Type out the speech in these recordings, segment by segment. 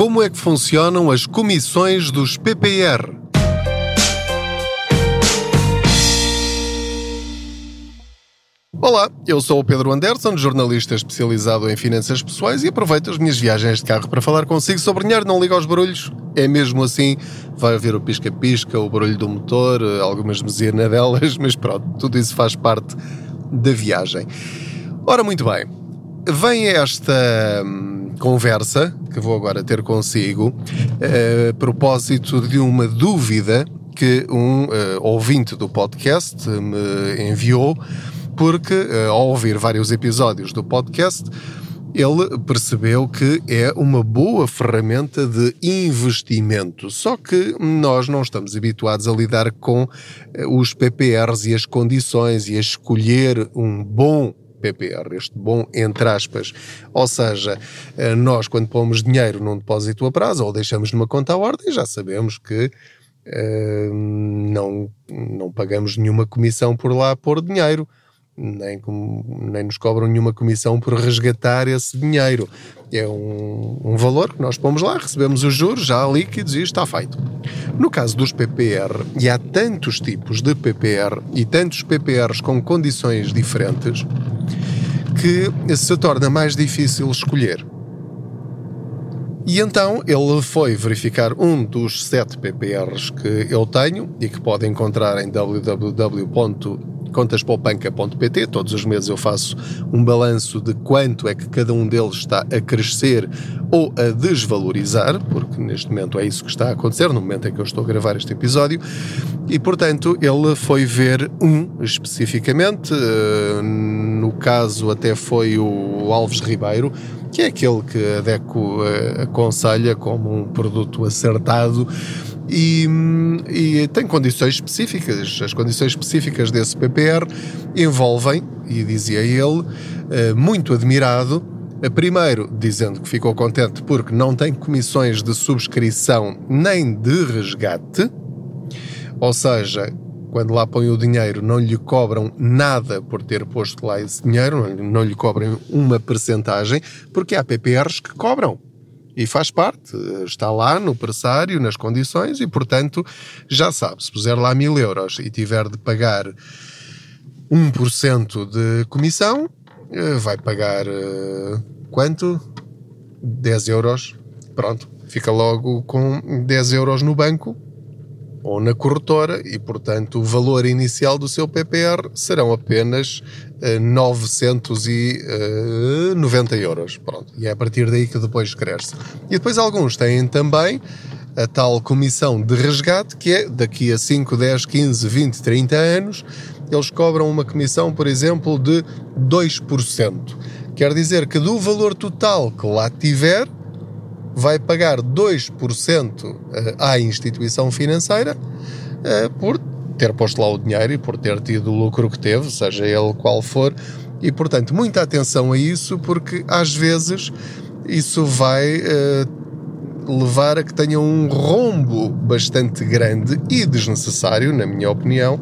Como é que funcionam as comissões dos PPR? Olá, eu sou o Pedro Anderson, jornalista especializado em finanças pessoais e aproveito as minhas viagens de carro para falar consigo sobre dinheiro. Não liga aos barulhos, é mesmo assim. Vai haver o pisca-pisca, o barulho do motor, algumas mesianadelas, mas pronto, tudo isso faz parte da viagem. Ora, muito bem, vem esta hum, conversa que vou agora ter consigo a propósito de uma dúvida que um uh, ouvinte do podcast me enviou porque, uh, ao ouvir vários episódios do podcast, ele percebeu que é uma boa ferramenta de investimento. Só que nós não estamos habituados a lidar com eh, os PPRs e as condições e a escolher um bom PPR, este bom entre aspas. Ou seja, eh, nós quando pomos dinheiro num depósito a prazo ou deixamos numa conta à ordem, já sabemos que uh, não, não pagamos nenhuma comissão por lá pôr dinheiro nem, nem nos cobram nenhuma comissão por resgatar esse dinheiro. É um, um, valor que nós pomos lá, recebemos os juros já líquidos e está feito. No caso dos PPR, e há tantos tipos de PPR e tantos PPRs com condições diferentes, que se torna mais difícil escolher. E então ele foi verificar um dos sete PPRs que eu tenho e que pode encontrar em www contaspoupanca.pt. Todos os meses eu faço um balanço de quanto é que cada um deles está a crescer ou a desvalorizar, porque neste momento é isso que está a acontecer, no momento em que eu estou a gravar este episódio. E, portanto, ele foi ver um especificamente, eh, no caso até foi o Alves Ribeiro, que é aquele que a DECO eh, aconselha como um produto acertado e, e, tem condições específicas. As condições específicas desse PPR envolvem, e dizia ele, eh, muito admirado, primeiro dizendo que ficou contente porque não tem comissões de subscrição nem de resgate, ou seja, quando lá põe o dinheiro, não lhe cobram nada por ter posto lá esse dinheiro, não lhe cobram uma percentagem, porque há PPRs que cobram. E faz parte, está lá no pressário, nas condições, e portanto já sabe, se puser lá mil euros e tiver de pagar 1% de comissão, eh, vai pagar eh, quanto? 10 euros. Pronto, fica logo com 10 euros no banco ou na corretora e, portanto, o valor inicial do seu PPR serão apenas uh, 990 euros. Pronto. E é a partir daí que depois cresce. E depois alguns têm também a tal comissão de resgate, que é daqui a 5, 10, 15, 20, 30 anos, eles cobram uma comissão, por exemplo, de 2%. Quer dizer que do valor total que lá tiver, vai pagar 2% eh, à instituição financeira eh, por ter posto lá o dinheiro e por ter tido o lucro que teve, seja ele qual for. E, portanto, muita atenção a isso, porque às vezes isso vai uh, levar a que tenha um rombo bastante grande e desnecessário, na minha opinião,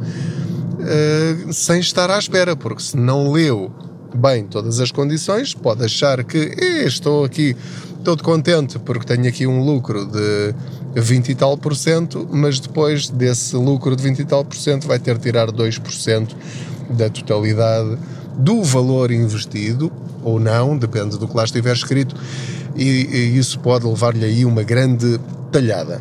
sem estar à espera, porque se não leu bem todas as condições, pode achar que estou aqui todo contente porque tenho aqui um lucro de 20 e tal por cento, mas depois desse lucro de 20 e tal por cento vai ter de tirar 2% da totalidade do valor investido, ou não, depende do que lá estiver escrito, e, e isso pode levar-lhe aí uma grande talhada.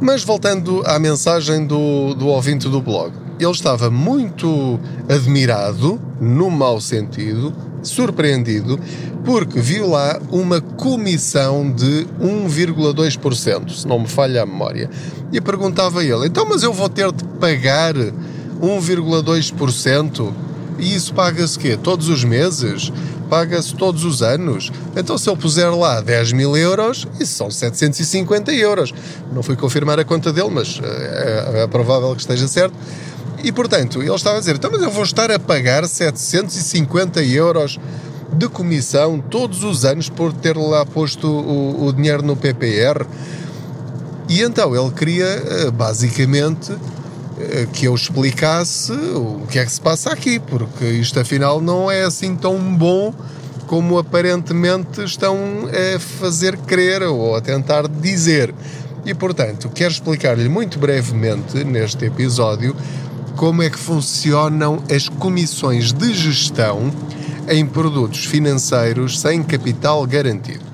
Mas voltando à mensagem do, do ouvinte do blog, ele estava muito admirado, no mau sentido, surpreendido, porque viu lá uma comissão de 1,2%, se não me falha a memória. E perguntava ele: então, mas eu vou ter de pagar 1,2%? E isso paga-se quê? Todos os meses? Paga-se todos os anos? Então, se eu puser lá 10 mil euros, isso são 750 euros. Não fui confirmar a conta dele, mas é, é provável que esteja certo. E portanto, ele estava a dizer: então, mas eu vou estar a pagar 750 euros de comissão todos os anos por ter lá posto o, o dinheiro no PPR. E então ele queria eh, basicamente eh, que eu explicasse o que é que se passa aqui, porque isto afinal não é assim tão bom como aparentemente estão a fazer crer ou a tentar dizer. E portanto, quero explicar-lhe muito brevemente neste episódio como é que funcionam as comissões de gestão em produtos financeiros sem capital garantido.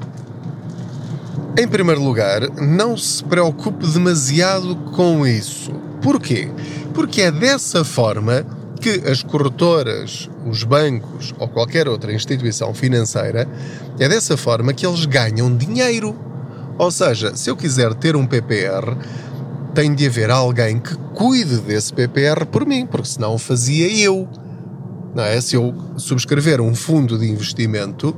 Em primeiro lugar, não se preocupe demasiado com isso. Porquê? Porque é dessa forma que as corretoras, os bancos ou qualquer outra instituição financeira, é dessa forma que eles ganham dinheiro. Ou seja, se eu quiser ter um PPR, tem de haver alguém que cuide desse PPR por mim, porque senão o fazia eu. Não é? Se eu subscrever um fundo de investimento,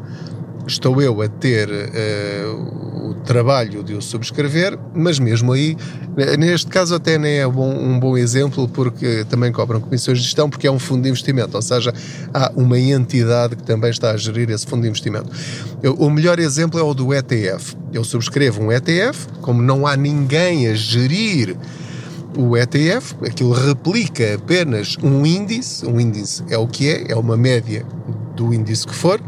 estou eu a ter uh, o trabalho de o subscrever, mas mesmo aí, neste caso até nem é bom, um bom exemplo, porque também cobram comissões de gestão, porque é um fundo de investimento, ou seja, há uma entidade que também está a gerir esse fundo de investimento. Eu, o melhor exemplo é o do ETF. Eu subscrevo um ETF, como não há ninguém a gerir o ETF, aquilo replica apenas um índice, um índice é o que é, é uma média do índice que for,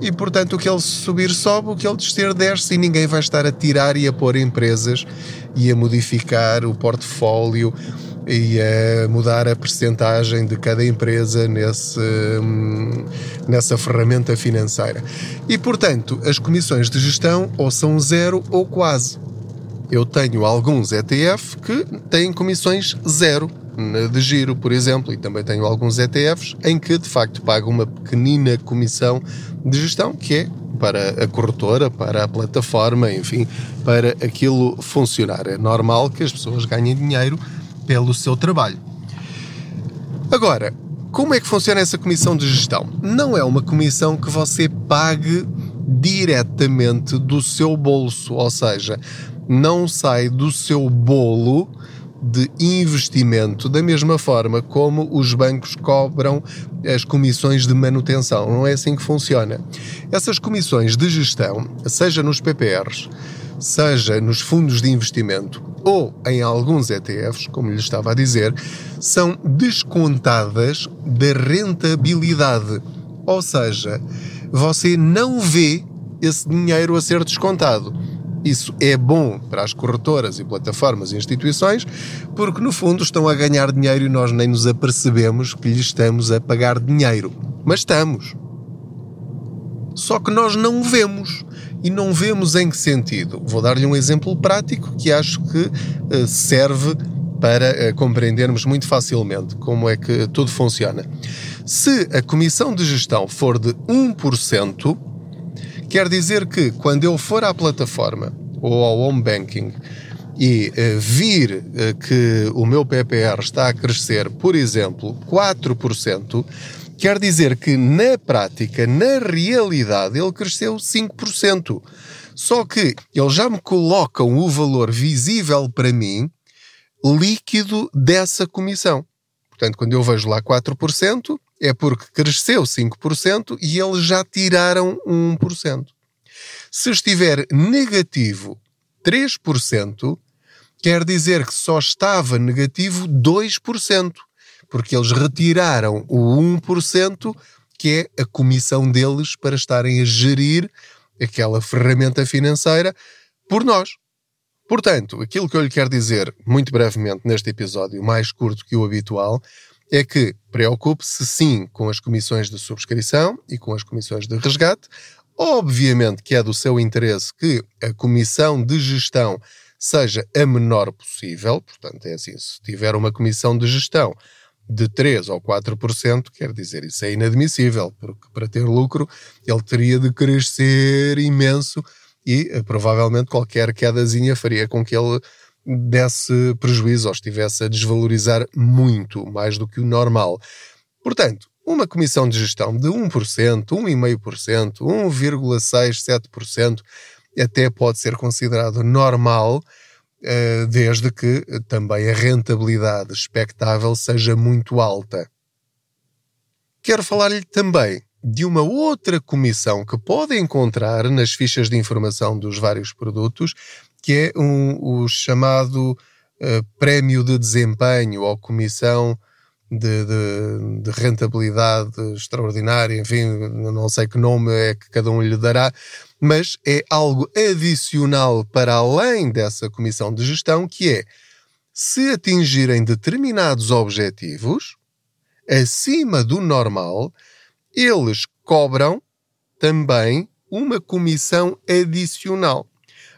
e portanto o que ele subir sobe, o que ele descer desce e ninguém vai estar a tirar e a pôr empresas e a modificar o portfólio e a mudar a percentagem de cada empresa nesse, hum, nessa ferramenta financeira. E portanto as comissões de gestão ou são zero ou quase. Eu tenho alguns ETF que têm comissões zero de giro, por exemplo, e também tenho alguns ETFs em que de facto pago uma pequenina comissão de gestão que é para a corretora, para a plataforma, enfim, para aquilo funcionar. É normal que as pessoas ganhem dinheiro pelo seu trabalho. Agora, como é que funciona essa comissão de gestão? Não é uma comissão que você pague diretamente do seu bolso, ou seja, não sai do seu bolo de investimento, da mesma forma como os bancos cobram as comissões de manutenção. Não é assim que funciona. Essas comissões de gestão, seja nos PPRs, seja nos fundos de investimento ou em alguns ETFs, como lhe estava a dizer, são descontadas da rentabilidade. Ou seja, você não vê esse dinheiro a ser descontado isso é bom para as corretoras e plataformas e instituições, porque no fundo estão a ganhar dinheiro e nós nem nos apercebemos que lhes estamos a pagar dinheiro. Mas estamos. Só que nós não vemos. E não vemos em que sentido? Vou dar-lhe um exemplo prático que acho que eh, serve para eh, compreendermos muito facilmente como é que tudo funciona. Se a comissão de gestão for de 1%, Quer dizer que quando eu for à plataforma ou ao home banking e uh, vir uh, que o meu PPR está a crescer, por exemplo, 4%, quer dizer que na prática, na realidade, ele cresceu 5%. Só que eles já me colocam o valor visível para mim líquido dessa comissão. Portanto, quando eu vejo lá 4%, é porque cresceu 5% e eles já tiraram 1%. Se estiver negativo 3%, quer dizer que só estava negativo 2%, porque eles retiraram o 1%, que é a comissão deles para estarem a gerir aquela ferramenta financeira por nós. Portanto, aquilo que eu lhe quero dizer muito brevemente neste episódio, mais curto que o habitual, é que preocupe-se sim com as comissões de subscrição e com as comissões de resgate. Obviamente que é do seu interesse que a comissão de gestão seja a menor possível, portanto, é assim, se tiver uma comissão de gestão de 3 ou 4%, quer dizer, isso é inadmissível, porque para ter lucro ele teria de crescer imenso e eh, provavelmente qualquer quedazinha faria com que ele desse prejuízo ou estivesse a desvalorizar muito mais do que o normal. Portanto, uma comissão de gestão de 1%, 1,5%, 1,67% até pode ser considerado normal, eh, desde que também a rentabilidade expectável seja muito alta. Quero falar-lhe também de uma outra comissão que pode encontrar nas fichas de informação dos vários produtos, que é um, o chamado uh, prémio de desempenho ou comissão de, de, de, rentabilidade extraordinária, enfim, não sei que nome é que cada um lhe dará, mas é algo adicional para além dessa comissão de gestão, que é se atingirem determinados objetivos acima do normal, eles cobram também uma comissão adicional.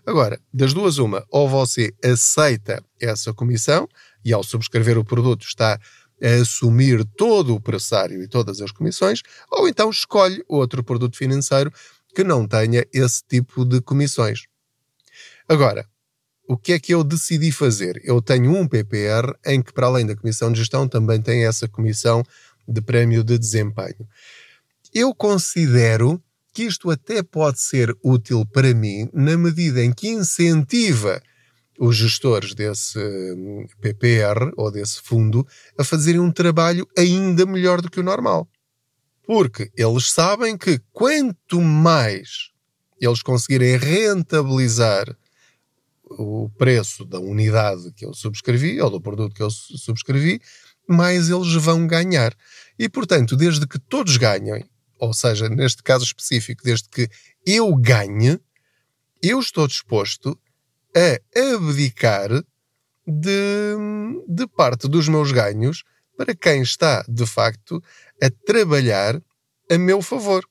Agora, das duas, uma, ou você aceita essa comissão e ao subscrever o produto está a assumir todo o pressário e todas as comissões, ou então escolhe outro produto financeiro que não tenha esse tipo de comissões. Agora, o que é que eu decidi fazer? Eu tenho um PPR em que, para além da comissão de gestão, também tem essa comissão de prémio de desempenho. Eu considero que isto até pode ser útil para mim na medida em que incentiva os gestores desse hum, PPR ou desse fundo a fazerem um trabalho ainda melhor do que o normal. Porque eles sabem que quanto mais eles conseguirem rentabilizar o preço da unidade que eu subscrevi ou do produto que eu subscrevi, mais eles vão ganhar. E, portanto, desde que todos ganhem, ou seja, neste caso específico, desde que eu ganhe, eu estou disposto a abdicar de, de parte dos meus ganhos para quem está, de facto, a trabalhar a meu favor.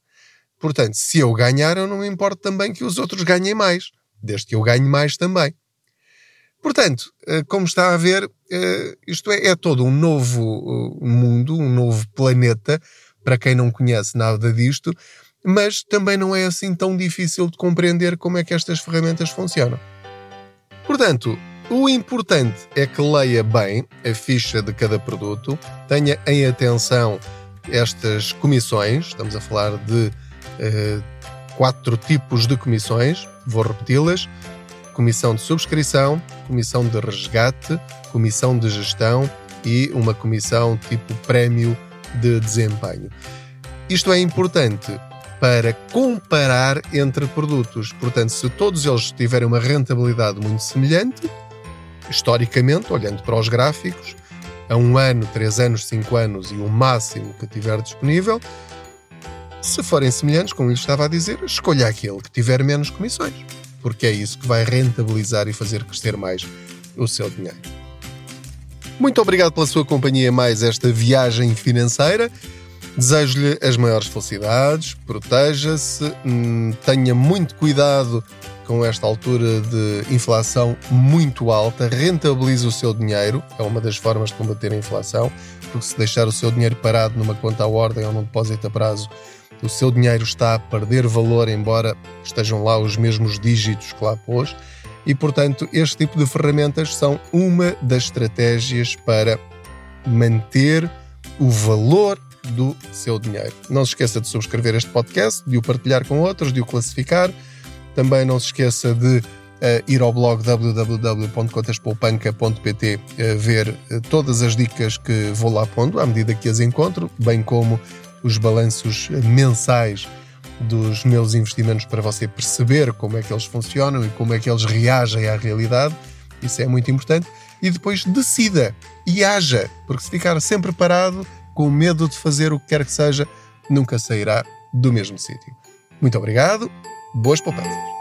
Portanto, se eu ganhar, eu não me importo também que os outros ganhem mais, desde que eu ganhe mais também. Portanto, eh, como está a ver, eh, isto é, é todo um novo eh, mundo, um novo planeta, para quem não conhece nada disto, mas também não é assim tão difícil de compreender como é que estas ferramentas funcionam. Portanto, o importante é que leia bem a ficha de cada produto, tenha em atenção estas comissões, estamos a falar de uh, quatro tipos de comissões, vou repeti-las: comissão de subscrição, comissão de resgate, comissão de gestão e uma comissão tipo prémio de desempenho. Isto é importante para comparar entre produtos. Portanto, se todos eles tiverem uma rentabilidade muito semelhante, historicamente, olhando para os gráficos, a um ano, três anos, cinco anos e o máximo que tiver disponível, se forem semelhantes, como lhe estava a dizer, escolha aquele que tiver menos comissões, porque é isso que vai rentabilizar e fazer crescer mais o seu dinheiro. Muito obrigado pela sua companhia mais esta viagem financeira. Desejo-lhe as maiores felicidades, proteja-se, hum, tenha muito cuidado com esta altura de inflação muito alta, rentabilize o seu dinheiro, é uma das formas de combater a inflação, porque se deixar o seu dinheiro parado numa conta à ordem ou num depósito a prazo, o seu dinheiro está a perder valor, embora estejam lá os mesmos dígitos que lá pôs, e portanto este tipo de ferramentas são uma das estratégias para manter o valor do seu dinheiro. Não se esqueça de subscrever este podcast, de o partilhar com outros, de o classificar. Também não se esqueça de uh, ir ao blog www.contaspoupanca.pt uh, eh, ver uh, todas as dicas que vou lá pondo à medida que as encontro, bem como os balanços mensais dos meus investimentos para você perceber como é que eles funcionam e como é que eles reagem à realidade. Isso é muito importante. E depois decida e haja, porque se ficar sempre parado, com medo de fazer o que quer que seja, nunca sairá do mesmo sítio. Muito obrigado, boas poupanças.